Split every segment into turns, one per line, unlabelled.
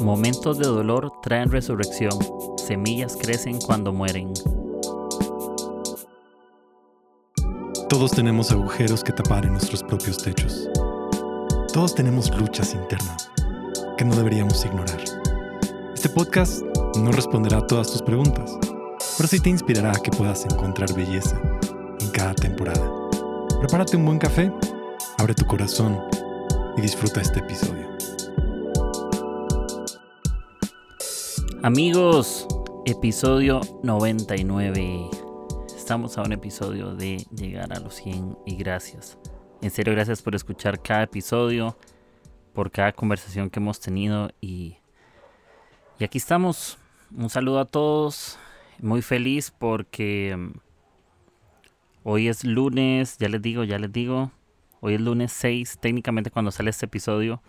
Momentos de dolor traen resurrección. Semillas crecen cuando mueren.
Todos tenemos agujeros que tapar en nuestros propios techos. Todos tenemos luchas internas que no deberíamos ignorar. Este podcast no responderá a todas tus preguntas, pero sí te inspirará a que puedas encontrar belleza en cada temporada. Prepárate un buen café, abre tu corazón y disfruta este episodio.
Amigos, episodio 99. Estamos a un episodio de llegar a los 100 y gracias. En serio, gracias por escuchar cada episodio, por cada conversación que hemos tenido y, y aquí estamos. Un saludo a todos. Muy feliz porque mm, hoy es lunes, ya les digo, ya les digo. Hoy es lunes 6, técnicamente cuando sale este episodio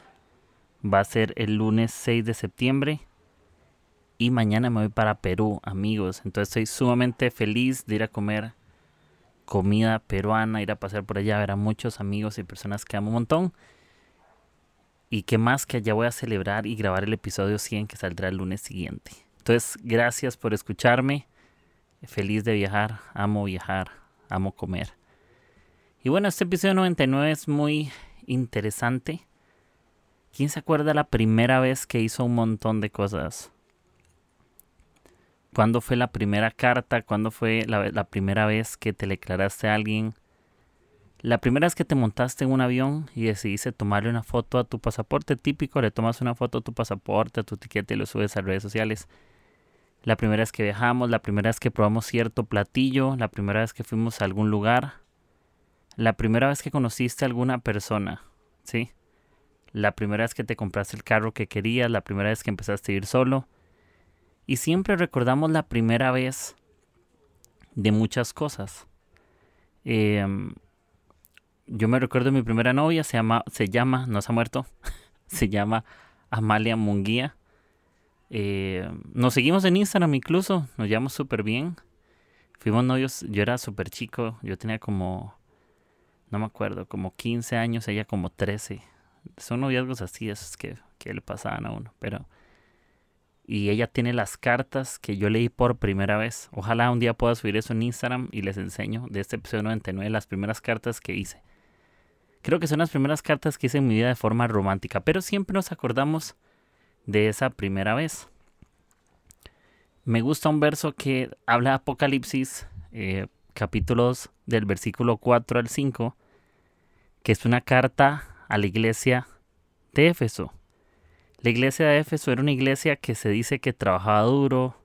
va a ser el lunes 6 de septiembre y mañana me voy para Perú, amigos. Entonces estoy sumamente feliz de ir a comer comida peruana, ir a pasar por allá, ver a muchos amigos y personas que amo un montón. Y qué más que allá voy a celebrar y grabar el episodio 100 que saldrá el lunes siguiente. Entonces, gracias por escucharme. Feliz de viajar, amo viajar, amo comer. Y bueno, este episodio 99 es muy interesante. ¿Quién se acuerda la primera vez que hizo un montón de cosas? ¿Cuándo fue la primera carta? ¿Cuándo fue la, primera vez que te declaraste a alguien? La primera vez que te montaste en un avión y decidiste tomarle una foto a tu pasaporte típico, le tomas una foto a tu pasaporte, a tu etiqueta y lo subes a redes sociales. La primera vez que viajamos, la primera vez que probamos cierto platillo, la primera vez que fuimos a algún lugar, la primera vez que conociste a alguna persona, ¿sí? La primera vez que te compraste el carro que querías, la primera vez que empezaste a ir solo, y siempre recordamos la primera vez de muchas cosas. Em, yo me recuerdo mi primera novia, se llama, se llama, no se ha muerto, se llama Amalia Munguía. Em, nos seguimos en Instagram incluso, nos llevamos súper bien. Fuimos novios, yo era súper chico, yo tenía como, no me acuerdo, como 15 años, ella como 13. Son noviazgos así, esos que, que le pasaban a uno, pero y ella tiene las cartas que yo leí por primera vez. Ojalá un día pueda subir eso en Instagram y les enseño de este episodio 99 las primeras cartas que hice. Creo que son las primeras cartas que hice en mi vida de forma romántica, pero siempre nos acordamos de esa primera vez. Me gusta un verso que habla de Apocalipsis, eh, capítulos del versículo 4 al 5, que es una carta a la iglesia de Éfeso. La iglesia de Éfeso era una iglesia que se dice que trabajaba duro,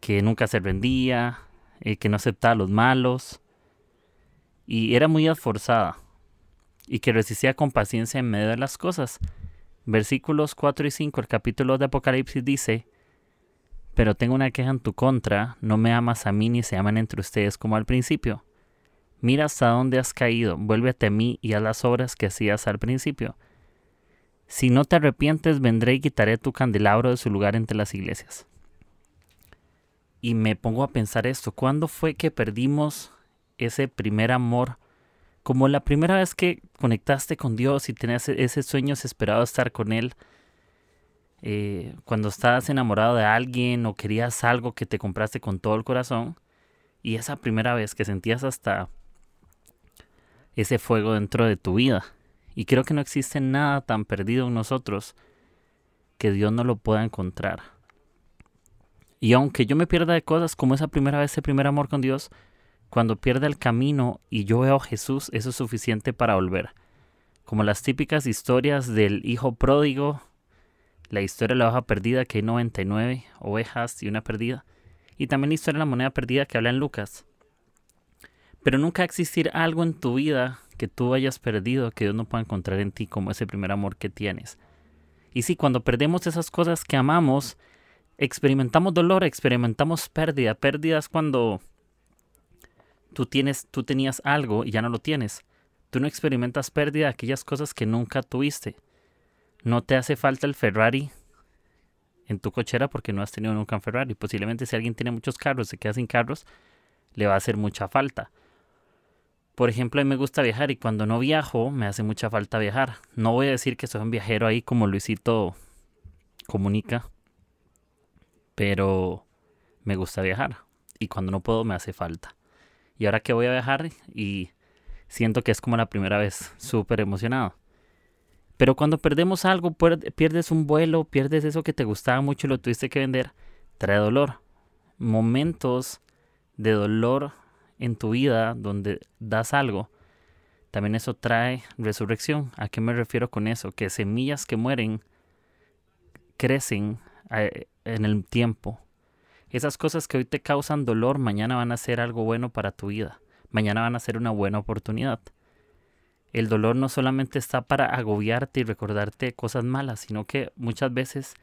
que nunca se rendía, eh, que no aceptaba a los malos, y era muy esforzada, y que resistía con paciencia en medio de las cosas. Versículos 4 y 5, el capítulo de Apocalipsis dice, Pero tengo una queja en tu contra, no me amas a mí ni se aman entre ustedes como al principio. Mira hasta dónde has caído, vuélvete a mí y a las obras que hacías al principio. Si no te arrepientes, vendré y quitaré tu candelabro de su lugar entre las iglesias. Y me pongo a pensar esto, ¿cuándo fue que perdimos ese primer amor? Como la primera vez que conectaste con Dios y tenías e-, ese sueño desesperado de estar con Él. Eh, cuando estabas enamorado de alguien o querías algo que te compraste con todo el corazón. Y esa primera vez que sentías hasta ese fuego dentro de tu vida. Y creo que no existe nada tan perdido en nosotros que Dios no lo pueda encontrar. Y aunque yo me pierda de cosas como esa primera vez, ese primer amor con Dios, cuando pierda el camino y yo veo a Jesús, eso es suficiente para volver. Como las típicas historias del hijo pródigo, la historia de la hoja perdida, que hay 99 ovejas y una perdida, y también la historia de la moneda perdida que habla en Lucas. Pero nunca existir algo en tu vida que tú hayas perdido, que Dios no pueda encontrar en ti como ese primer amor que tienes. Y sí, cuando perdemos esas cosas que amamos, experimentamos dolor, experimentamos pérdida. Pérdidas cuando tú tienes, tú tenías algo y ya no lo tienes. Tú no experimentas pérdida de aquellas cosas que nunca tuviste. No te hace falta el Ferrari en tu cochera porque no has tenido nunca un Ferrari. Posiblemente si alguien tiene muchos carros, se queda sin carros, le va a hacer mucha falta. Por ejemplo, a mí me gusta viajar y cuando no viajo me hace mucha falta viajar. No voy a decir que soy un viajero ahí como Luisito comunica, pero me gusta viajar y cuando no puedo me hace falta. Y ahora que voy a viajar y siento que es como la primera vez, súper emocionado. Pero cuando perdemos algo, pierdes un vuelo, pierdes eso que te gustaba mucho y lo tuviste que vender, trae dolor. Momentos de dolor en tu vida donde das algo, también eso trae resurrección. ¿A qué me refiero con eso? Que semillas que mueren crecen eh, en el tiempo. Esas cosas que hoy te causan dolor, mañana van a ser algo bueno para tu vida. Mañana van a ser una buena oportunidad. El dolor no solamente está para agobiarte y recordarte cosas malas, sino que muchas veces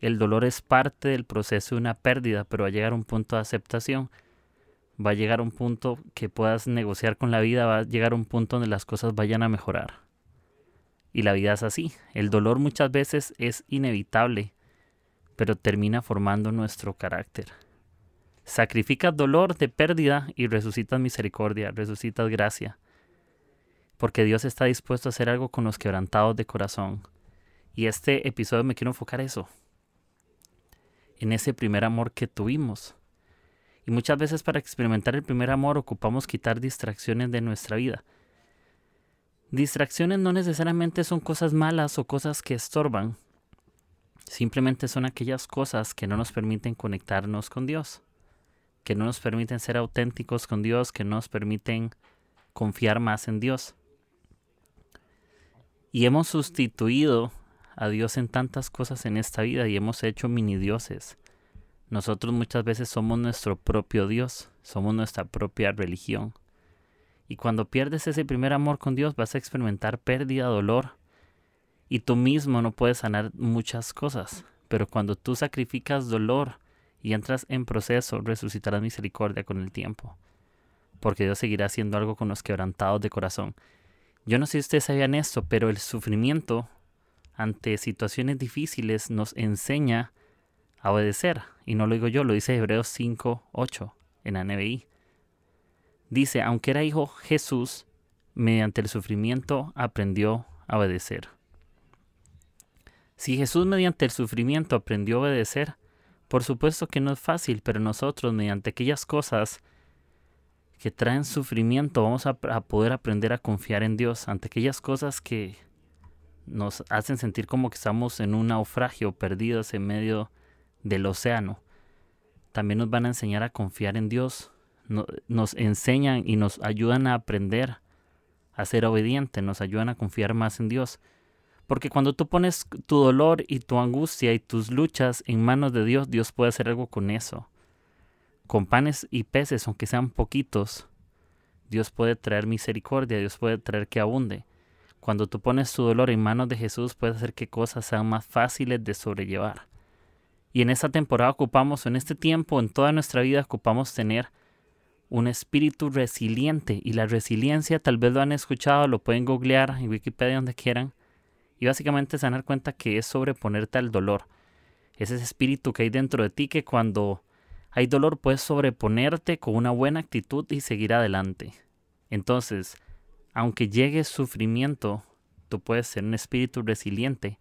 el dolor es parte del proceso de una pérdida, pero va a llegar a un punto de aceptación. Va a llegar un punto que puedas negociar con la vida, va a llegar un punto donde las cosas vayan a mejorar. Y la vida es así. El dolor muchas veces es inevitable, pero termina formando nuestro carácter. Sacrificas dolor de pérdida y resucitas misericordia, resucitas gracia porque Dios está dispuesto a hacer algo con los quebrantados de corazón. Y este episodio me quiero enfocar eso, en ese primer amor que tuvimos. Y muchas veces para experimentar el primer amor ocupamos quitar distracciones de nuestra vida. Distracciones no necesariamente son cosas malas o cosas que estorban. Simplemente son aquellas cosas que no nos permiten conectarnos con Dios, que no nos permiten ser auténticos con Dios, que no nos permiten confiar más en Dios. Y hemos sustituido a Dios en tantas cosas en esta vida y hemos hecho mini dioses. Nosotros muchas veces somos nuestro propio Dios, somos nuestra propia religión. Y cuando pierdes ese primer amor con Dios vas a experimentar pérdida, dolor. Y tú mismo no puedes sanar muchas cosas. Pero cuando tú sacrificas dolor y entras en proceso, resucitarás misericordia con el tiempo. Porque Dios seguirá haciendo algo con los quebrantados de corazón. Yo no sé si ustedes sabían esto, pero el sufrimiento ante situaciones difíciles nos enseña a obedecer. Y no lo digo yo, lo dice Hebreos 5, 8 en la. Dice, aunque era hijo Jesús, mediante el sufrimiento aprendió a obedecer. Si Jesús mediante el sufrimiento aprendió a obedecer, por supuesto que no es fácil, pero nosotros mediante aquellas cosas que traen sufrimiento, vamos a, poder aprender a confiar en Dios ante aquellas cosas que nos hacen sentir como que estamos en un naufragio perdidos en medio del océano. También nos van a enseñar a confiar en Dios, nos enseñan y nos ayudan a aprender a ser obedientes, nos ayudan a confiar más en Dios. Porque cuando tú pones tu dolor y tu angustia y tus luchas en manos de Dios, Dios puede hacer algo con eso con panes y peces, aunque sean poquitos, Dios puede traer misericordia, Dios puede traer que abunde. Cuando tú pones tu dolor en manos de Jesús, puede hacer que cosas sean más fáciles de sobrellevar. Y en esta temporada ocupamos, en este tiempo, en toda nuestra vida, ocupamos tener un espíritu resiliente. Y la resiliencia, tal vez lo han escuchado, lo pueden googlear en Wikipedia, donde quieran. Y básicamente se van a dar cuenta que es sobreponerte al dolor. Es ese espíritu que hay dentro de ti que cuando hay dolor, puedes sobreponerte con una buena actitud y seguir adelante. Entonces, aunque llegue sufrimiento, tú puedes ser un espíritu resiliente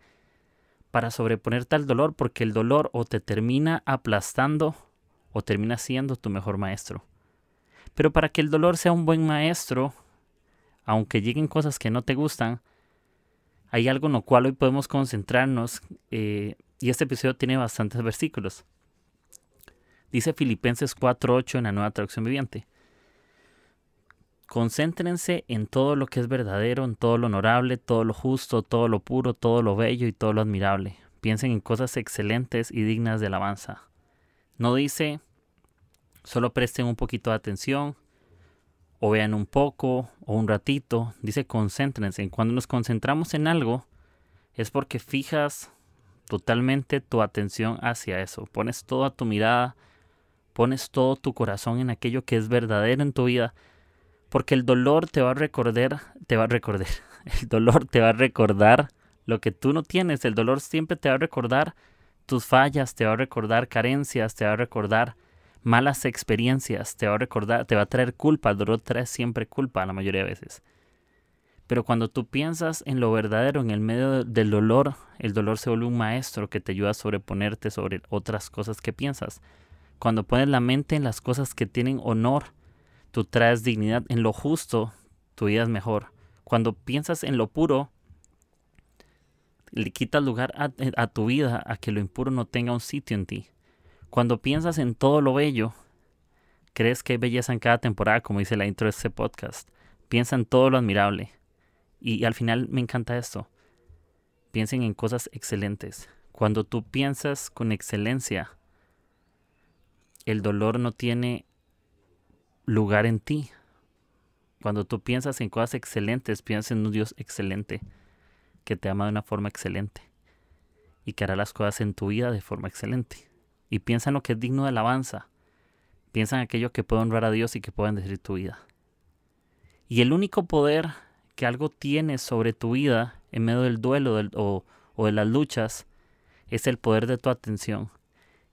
para sobreponerte al dolor porque el dolor o te termina aplastando o termina siendo tu mejor maestro. Pero para que el dolor sea un buen maestro, aunque lleguen cosas que no te gustan, hay algo en lo cual hoy podemos concentrarnos eh, y este episodio tiene bastantes versículos. Dice Filipenses 4.8 en la nueva traducción viviente. Concéntrense en todo lo que es verdadero, en todo lo honorable, todo lo justo, todo lo puro, todo lo bello y todo lo admirable. Piensen en cosas excelentes y dignas de alabanza. No dice solo presten un poquito de atención o vean un poco o un ratito. Dice concéntrense. Cuando nos concentramos en algo es porque fijas totalmente tu atención hacia eso. Pones toda tu mirada pones todo tu corazón en aquello que es verdadero en tu vida, porque el dolor te va a recordar, te va a recordar, el dolor te va a recordar lo que tú no tienes, el dolor siempre te va a recordar tus fallas, te va a recordar carencias, te va a recordar malas experiencias, te va a recordar, te va a traer culpa, el dolor trae siempre culpa la mayoría de veces. Pero cuando tú piensas en lo verdadero, en el medio del dolor, el dolor se vuelve un maestro que te ayuda a sobreponerte sobre otras cosas que piensas. Cuando pones la mente en las cosas que tienen honor, tú traes dignidad. En lo justo, tu vida es mejor. Cuando piensas en lo puro, le quitas lugar a, tu vida a que lo impuro no tenga un sitio en ti. Cuando piensas en todo lo bello, crees que hay belleza en cada temporada, como dice la intro de este podcast. Piensa en todo lo admirable. Y, al final me encanta esto. Piensen en cosas excelentes. Cuando tú piensas con excelencia, el dolor no tiene lugar en ti. Cuando tú piensas en cosas excelentes, piensas en un Dios excelente, que te ama de una forma excelente y que hará las cosas en tu vida de forma excelente. Y piensa en lo que es digno de alabanza. Piensa en aquello que puede honrar a Dios y que puede bendecir tu vida. Y el único poder que algo tienes sobre tu vida en medio del duelo o, o de las luchas es el poder de tu atención.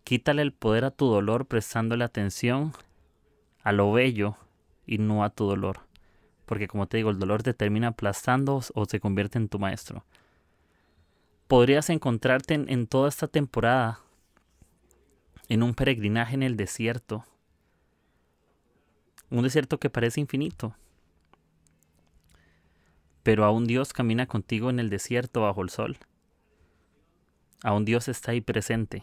Quítale el poder a tu dolor prestándole atención a lo bello y no a tu dolor. Porque como te digo, el dolor te termina aplastando o se convierte en tu maestro. Podrías encontrarte en, en toda esta temporada en un peregrinaje en el desierto. Un desierto que parece infinito pero aún Dios camina contigo en el desierto bajo el sol. Aún Dios está ahí presente.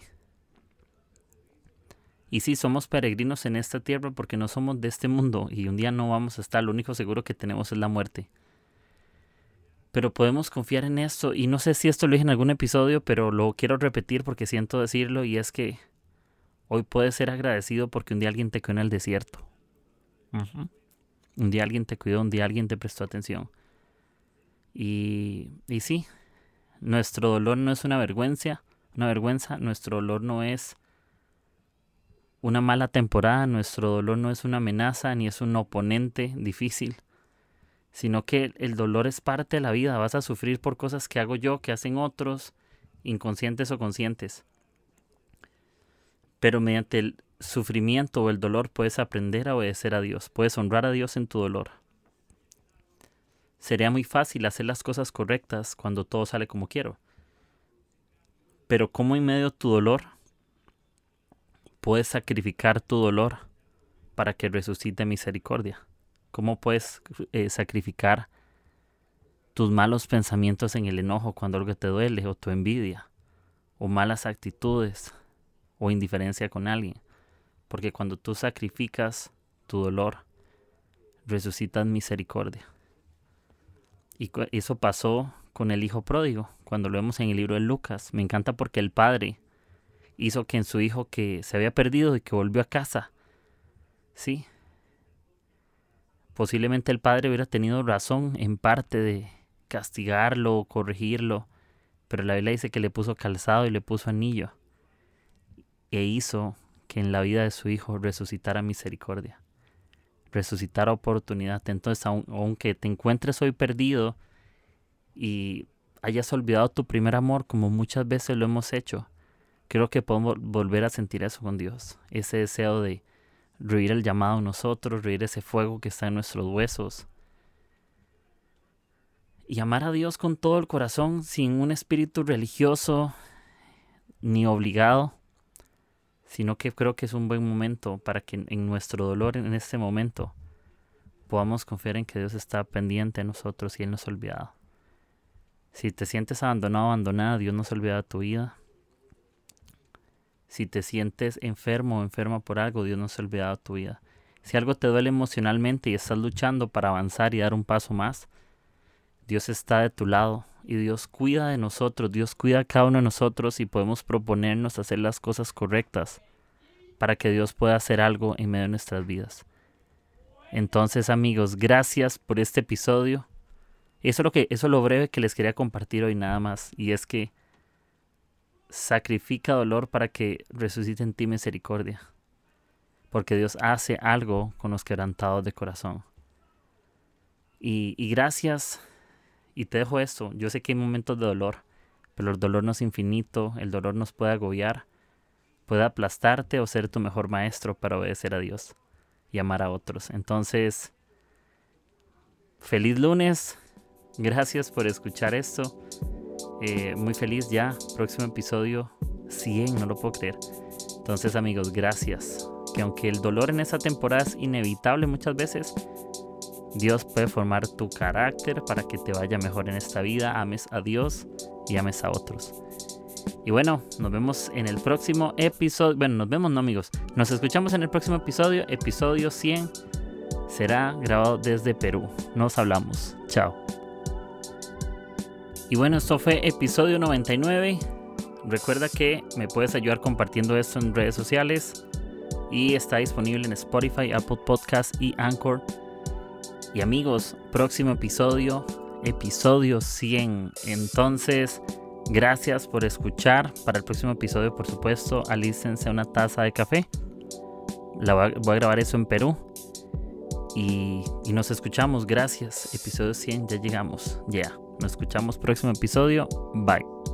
Y sí, somos peregrinos en esta tierra porque no somos de este mundo y un día no vamos a estar, lo único seguro que tenemos es la muerte. Pero podemos confiar en esto y no sé si esto lo dije en algún episodio, pero lo quiero repetir porque siento decirlo y es que hoy puedes ser agradecido porque un día alguien te cuidó en el desierto. Un día alguien te cuidó, un día alguien te prestó atención. Y, y sí, nuestro dolor no es una vergüenza, una vergüenza, nuestro dolor no es una mala temporada, nuestro dolor no es una amenaza ni es un oponente difícil, sino que el dolor es parte de la vida, vas a sufrir por cosas que hago yo, que hacen otros, inconscientes o conscientes. Pero mediante el sufrimiento o el dolor puedes aprender a obedecer a Dios, puedes honrar a Dios en tu dolor. Sería muy fácil hacer las cosas correctas cuando todo sale como quiero. Pero ¿cómo en medio de tu dolor puedes sacrificar tu dolor para que resucite misericordia? ¿Cómo puedes eh, sacrificar tus malos pensamientos en el enojo cuando algo te duele o tu envidia o malas actitudes o indiferencia con alguien? Porque cuando tú sacrificas tu dolor, resucitas misericordia. Y eso pasó con el hijo pródigo, cuando lo vemos en el libro de Lucas. Me encanta porque el padre hizo que en su hijo que se había perdido y que volvió a casa, sí, posiblemente el padre hubiera tenido razón en parte de castigarlo o corregirlo, pero la Biblia dice que le puso calzado y le puso anillo e hizo que en la vida de su hijo resucitara misericordia resucitar oportunidad. Entonces, aunque te encuentres hoy perdido y hayas olvidado tu primer amor, como muchas veces lo hemos hecho, creo que podemos volver a sentir eso con Dios. Ese deseo de reír el llamado a nosotros, reír ese fuego que está en nuestros huesos. Y amar a Dios con todo el corazón, sin un espíritu religioso ni obligado, sino que creo que es un buen momento para que en nuestro dolor en este momento podamos confiar en que Dios está pendiente de nosotros y Él nos ha olvidado. Si te sientes abandonado abandonada, Dios no se ha de tu vida. Si te sientes enfermo o enferma por algo, Dios no se ha olvidado de tu vida. Si algo te duele emocionalmente y estás luchando para avanzar y dar un paso más, Dios está de tu lado y Dios cuida de nosotros, Dios cuida a cada uno de nosotros y podemos proponernos hacer las cosas correctas para que Dios pueda hacer algo en medio de nuestras vidas. Entonces amigos, gracias por este episodio. Eso es lo que, eso es lo breve que les quería compartir hoy nada más. Y es que sacrifica dolor para que resucite en ti misericordia. Porque Dios hace algo con los quebrantados de corazón. Y, y gracias y te dejo esto. Yo sé que hay momentos de dolor, pero el dolor no es infinito, el dolor nos puede agobiar, puede aplastarte o ser tu mejor maestro para obedecer a Dios y amar a otros. Entonces, feliz lunes, gracias por escuchar esto. Eh, muy feliz ya. Próximo episodio 100, no lo puedo creer. Entonces amigos, gracias. Que aunque el dolor en esta temporada es inevitable muchas veces, Dios puede formar tu carácter para que te vaya mejor en esta vida, ames a Dios y ames a otros. Y bueno, nos vemos en el próximo episodio. Bueno, nos vemos, no amigos. Nos escuchamos en el próximo episodio, episodio 100. Será grabado desde Perú. Nos hablamos. Chao. Y bueno, esto fue episodio 99. Recuerda que me puedes ayudar compartiendo esto en redes sociales. Y está disponible en Spotify, Apple Podcast y Anchor. Y amigos, próximo episodio, episodio 100. Entonces, gracias por escuchar. Para el próximo episodio, por supuesto, alícense una taza de café. La voy a, grabar eso en Perú. Y, nos escuchamos. Gracias. Episodio 100, ya llegamos. Ya. Nos escuchamos próximo episodio. Bye.